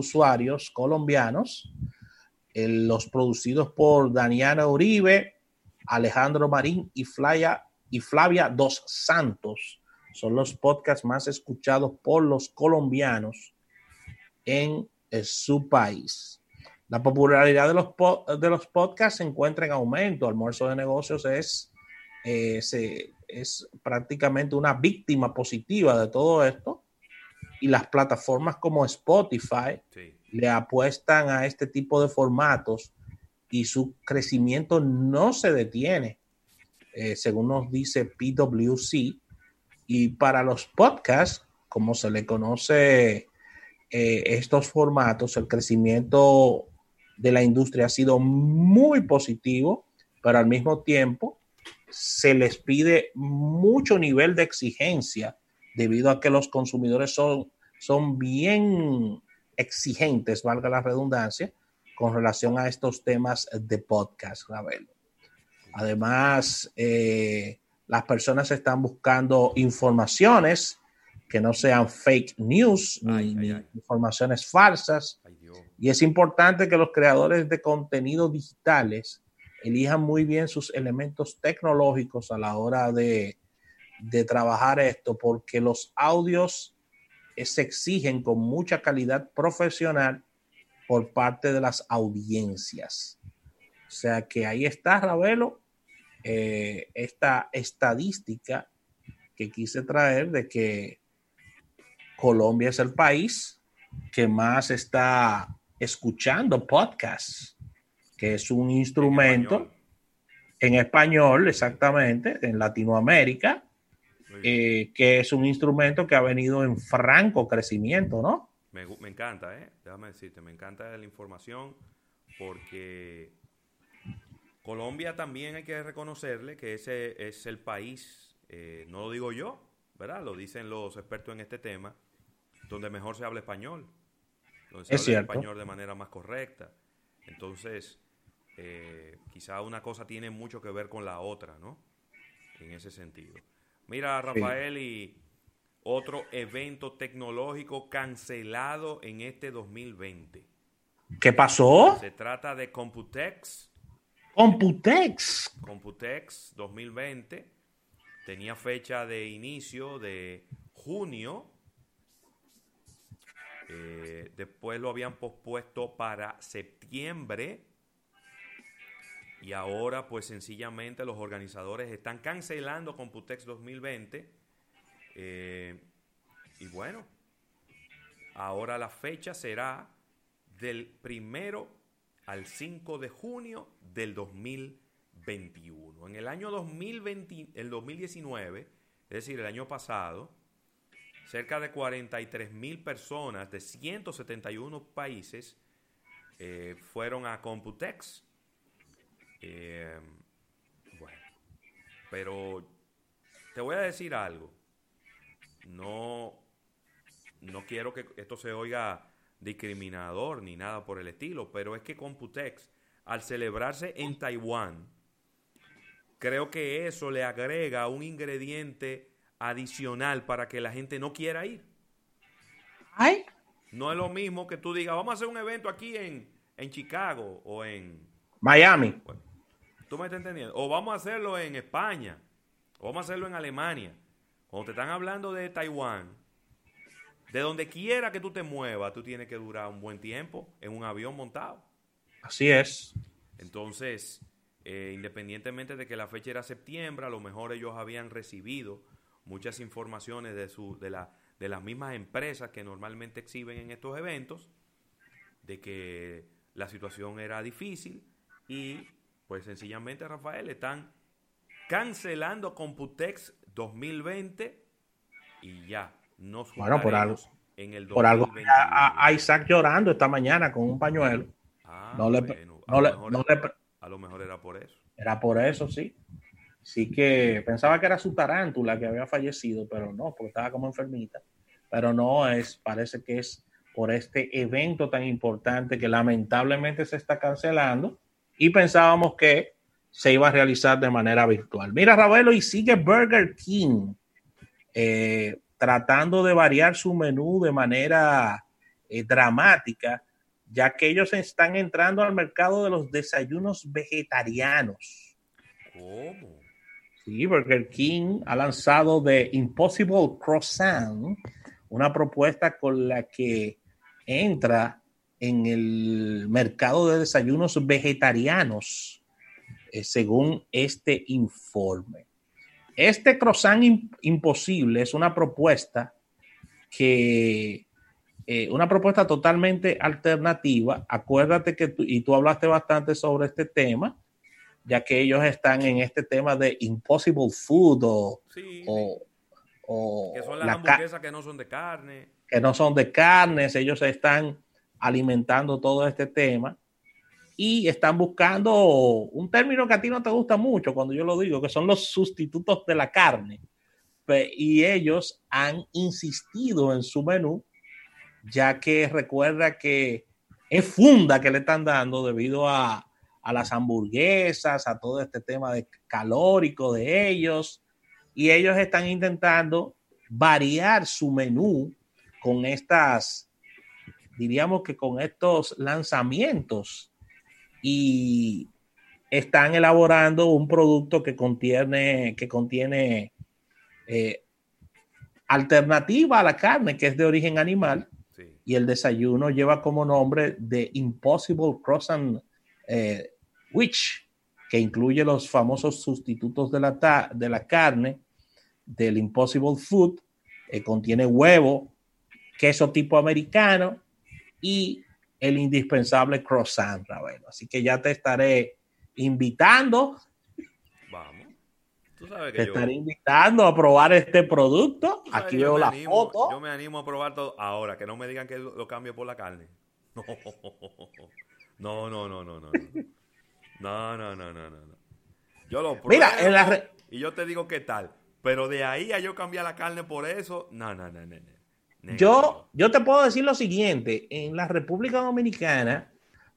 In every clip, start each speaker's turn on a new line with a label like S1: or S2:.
S1: usuarios colombianos, eh, los producidos por Daniana Uribe, Alejandro Marín y Flavia, y Flavia Dos Santos. Son los podcasts más escuchados por los colombianos en eh, su país. La popularidad de los, de los podcasts se encuentra en aumento. Almuerzo de negocios es, eh, es prácticamente una víctima positiva de todo esto. Y las plataformas como Spotify le apuestan a este tipo de formatos y su crecimiento no se detiene, eh, según nos dice PwC. Y para los podcasts, como se le conoce eh, estos formatos, el crecimiento de la industria ha sido muy positivo, pero al mismo tiempo se les pide mucho nivel de exigencia debido a que los consumidores son, son bien exigentes, valga la redundancia, con relación a estos temas de podcast, Ravelo. Además, eh, las personas están buscando informaciones que no sean fake news ni, informaciones falsas. y es importante que los creadores de contenido digitales elijan muy bien sus elementos tecnológicos a la hora de, de trabajar esto, porque los audios se exigen con mucha calidad profesional por parte de las audiencias. O sea que ahí está, Ravelo, eh, esta estadística que quise traer de que Colombia es el país que más está escuchando podcasts, que es un instrumento en español, exactamente, en Latinoamérica, eh, que es un instrumento que ha venido en franco crecimiento, ¿no?
S2: Me, me, encanta, ¿eh? Déjame decirte, me encanta la información porque Colombia también hay que reconocerle que ese es el país, eh, no lo digo yo, ¿verdad? Lo dicen los expertos en este tema, donde mejor se habla español, donde se
S1: es
S2: habla español de manera más correcta. Entonces, eh, quizá una cosa tiene mucho que ver con la otra, ¿no? En ese sentido. Mira, Rafael, y otro evento tecnológico cancelado en este 2020.
S1: ¿Qué pasó?
S2: Se trata de Computex.
S1: Computex.
S2: Computex 2020 tenía fecha de inicio de junio eh, después lo habían pospuesto para septiembre. Y ahora, pues sencillamente los organizadores están cancelando Computex 2020. Eh, y bueno, ahora la fecha será del primero al 5 de junio del 2021. En el año 2020, el 2019, es decir, el año pasado, cerca de 43 mil personas de 171 países eh, fueron a Computex. Eh, bueno, pero te voy a decir algo. No, no quiero que esto se oiga discriminador ni nada por el estilo, pero es que Computex, al celebrarse en Taiwán, creo que eso le agrega un ingrediente adicional para que la gente no quiera ir.
S1: Ay.
S2: No es lo mismo que tú digas, vamos a hacer un evento aquí en, en Chicago o en
S1: Miami.
S2: ¿Tú me estás entendiendo? O vamos a hacerlo en España, o vamos a hacerlo en Alemania. Cuando te están hablando de Taiwán, de donde quiera que tú te muevas, tú tienes que durar un buen tiempo en un avión montado.
S1: Así es.
S2: Entonces, eh, independientemente de que la fecha era septiembre, a lo mejor ellos habían recibido muchas informaciones de, su, de, la, de las mismas empresas que normalmente exhiben en estos eventos, de que la situación era difícil y pues sencillamente Rafael están cancelando Computex 2020 y ya. Nos
S1: bueno, por algo. En el por algo a, a, Isaac llorando esta mañana con un pañuelo.
S2: Ah, no, le, a, lo no le, a lo mejor era por eso.
S1: Era por eso, sí. Sí que pensaba que era su tarántula que había fallecido, pero no, porque estaba como enfermita. Pero no es, parece que es por este evento tan importante que lamentablemente se está cancelando y pensábamos que se iba a realizar de manera virtual. Mira, Ravelo, y sigue Burger King eh, tratando de variar su menú de manera eh, dramática, ya que ellos están entrando al mercado de los desayunos vegetarianos.
S2: ¿Cómo?
S1: Sí, Burger King ha lanzado The Impossible Croissant, una propuesta con la que entra en el mercado de desayunos vegetarianos, eh, según este informe. Este croissant imposible es una propuesta que, eh, una propuesta totalmente alternativa. Acuérdate que, tú, y tú hablaste bastante sobre este tema, ya que ellos están en este tema de impossible food o...
S2: que son las hamburguesas que no son de carne.
S1: Que no son de carnes, ellos están alimentando todo este tema y están buscando un término que a ti no te gusta mucho cuando yo lo digo, que son los sustitutos de la carne. Y ellos han insistido en su menú, ya que recuerda que es funda que le están dando debido a, a las hamburguesas, a todo este tema de calórico de ellos. Y ellos están intentando variar su menú con estas diríamos que con estos lanzamientos y están elaborando un producto que contiene, que contiene eh, alternativa a la carne, que es de origen animal, y el desayuno lleva como nombre de Impossible Croissant eh, Witch, que incluye los famosos sustitutos de la, de la carne del Impossible Food, eh, contiene huevo, queso tipo americano, y el indispensable croissant, Ravelo. Así que ya te estaré invitando.
S2: Vamos.
S1: Tú sabes que te estaré invitando a probar este producto. Aquí veo la foto.
S2: Yo me animo a probar todo ahora, que no me digan que lo, cambio por la carne. No, no, no, no, no. No, no, no, no, no. Yo lo pruebo
S1: Mira, en la
S2: y yo te digo qué tal. Pero de ahí a yo cambiar la carne por eso, no, no, no, no. no.
S1: Yo, yo te puedo decir lo siguiente, en la República Dominicana,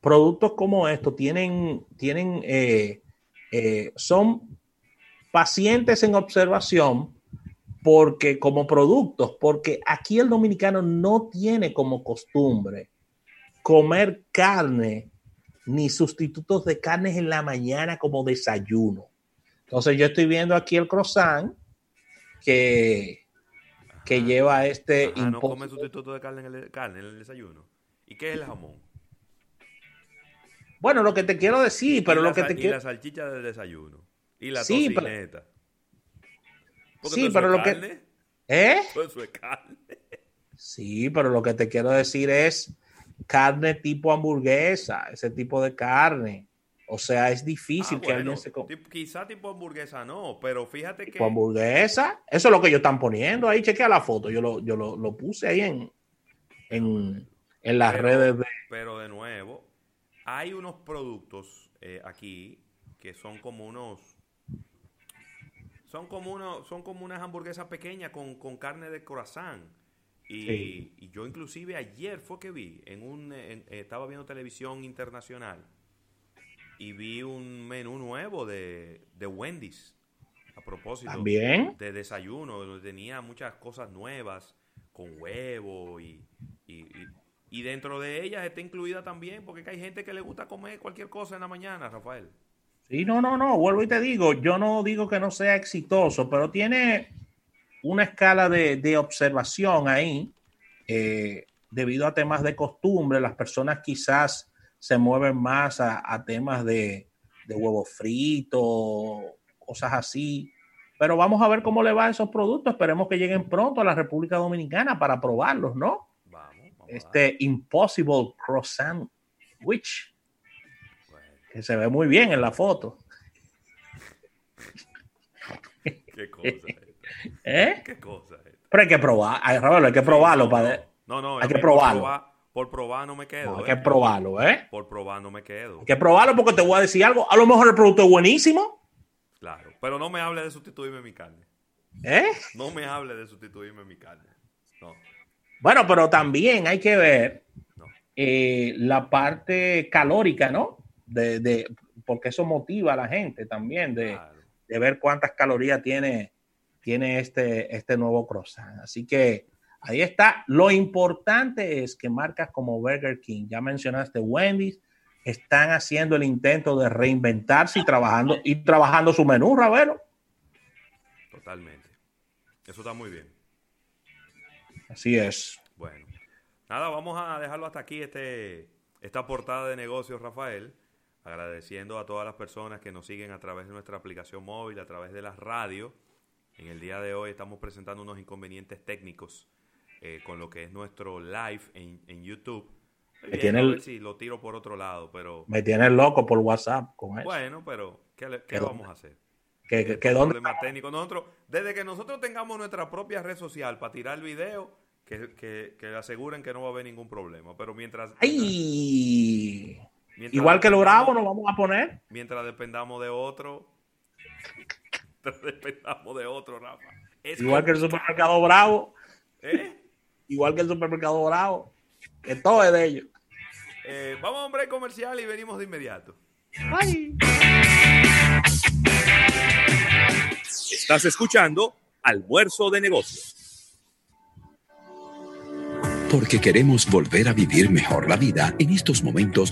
S1: productos como estos tienen, tienen eh, eh, son pacientes en observación porque como productos, porque aquí el dominicano no tiene como costumbre comer carne ni sustitutos de carnes en la mañana como desayuno. Entonces yo estoy viendo aquí el croissant que que lleva este
S2: Ajá, no come sustituto de carne en, el, carne en el desayuno. ¿Y qué es el jamón?
S1: Bueno, lo que te quiero decir, pero lo que te quiero...
S2: Y la salchicha del desayuno. Y la sí, tocineta.
S1: Pero... Sí, pero lo
S2: que...
S1: ¿Eh?
S2: Eso es carne.
S1: Sí, pero lo que te quiero decir es carne tipo hamburguesa, ese tipo de carne. O sea, es difícil
S2: ah,
S1: que alguien se
S2: Quizá tipo hamburguesa no, pero fíjate que.
S1: ¿Tipo hamburguesa? Eso es lo que ellos están poniendo ahí. Chequea la foto. Yo lo, yo lo, puse ahí en, en, en las redes de.
S2: Pero de nuevo, hay unos productos eh, aquí que son como unos. Son como, unos, son como unas hamburguesas pequeñas con, con carne de corazón. Y, y, yo inclusive ayer fue que vi, en un, estaba viendo televisión internacional y vi un menú nuevo de, de Wendy's. A propósito.
S1: ¿También?
S2: De desayuno, donde tenía muchas cosas nuevas, con huevo y, y, y, dentro de ellas está incluida también, porque hay gente que le gusta comer cualquier cosa en la mañana, Rafael.
S1: Sí, no, no, no, vuelvo y te digo, yo no digo que no sea exitoso, pero tiene una escala de, de observación ahí, eh, debido a temas de costumbre, las personas quizás se mueven más a, temas de, de huevo frito, cosas así. Pero vamos a ver cómo le va a esos productos. Esperemos que lleguen pronto a la República Dominicana para probarlos, ¿no? este Impossible Croissant Witch. Que se ve muy bien en la foto.
S2: Qué cosa.
S1: ¿Eh?
S2: Qué cosa.
S1: Pero hay que probar, hay, que probarlo para.
S2: No, no,
S1: hay que probarlo.
S2: Por probar no me quedo.
S1: hay que ¿eh? probarlo, ¿eh?
S2: Por probar no me quedo.
S1: Hay que probarlo porque te voy a decir algo. A lo mejor el producto es buenísimo.
S2: Claro, pero no me hable de sustituirme mi carne.
S1: ¿Eh?
S2: No me hable de sustituirme mi carne. No.
S1: Bueno, pero también hay que ver eh, la parte calórica, ¿no? De, porque eso motiva a la gente también de, de ver cuántas calorías tiene, tiene este, este nuevo croissant. Así que Ahí está. Lo importante es que marcas como Burger King, ya mencionaste Wendy's, están haciendo el intento de reinventarse y trabajando, y trabajando su menú, Ravelo.
S2: Totalmente. Eso está muy bien.
S1: Así es.
S2: Bueno, nada, vamos a dejarlo hasta aquí, este, esta portada de negocios, Rafael. Agradeciendo a todas las personas que nos siguen a través de nuestra aplicación móvil, a través de las radios. En el día de hoy estamos presentando unos inconvenientes técnicos eh, con lo que es nuestro live en, en YouTube.
S1: Me tiene el,
S2: si lo tiro por otro lado, pero...
S1: Me tiene loco por WhatsApp con eso.
S2: Bueno, pero ¿qué, le, qué vamos a hacer?
S1: Que, que, que dónde...
S2: técnico. Nosotros, desde que nosotros tengamos nuestra propia red social para tirar el video, que, que, que aseguren que no va a haber ningún problema. Pero mientras...
S1: ¡Ay! Mientras Igual que lo bravo nos vamos a poner.
S2: Mientras dependamos de otro... Mientras dependamos de otro, Rafa.
S1: Es Igual que el supermercado bravo.
S2: ¿Eh?
S1: Igual que el supermercado bravo. Que todo es de ellos.
S2: Eh, vamos a un break comercial y venimos de inmediato.
S1: Ay.
S3: Estás escuchando Almuerzo de Negocios.
S4: Porque queremos volver a vivir mejor la vida en estos momentos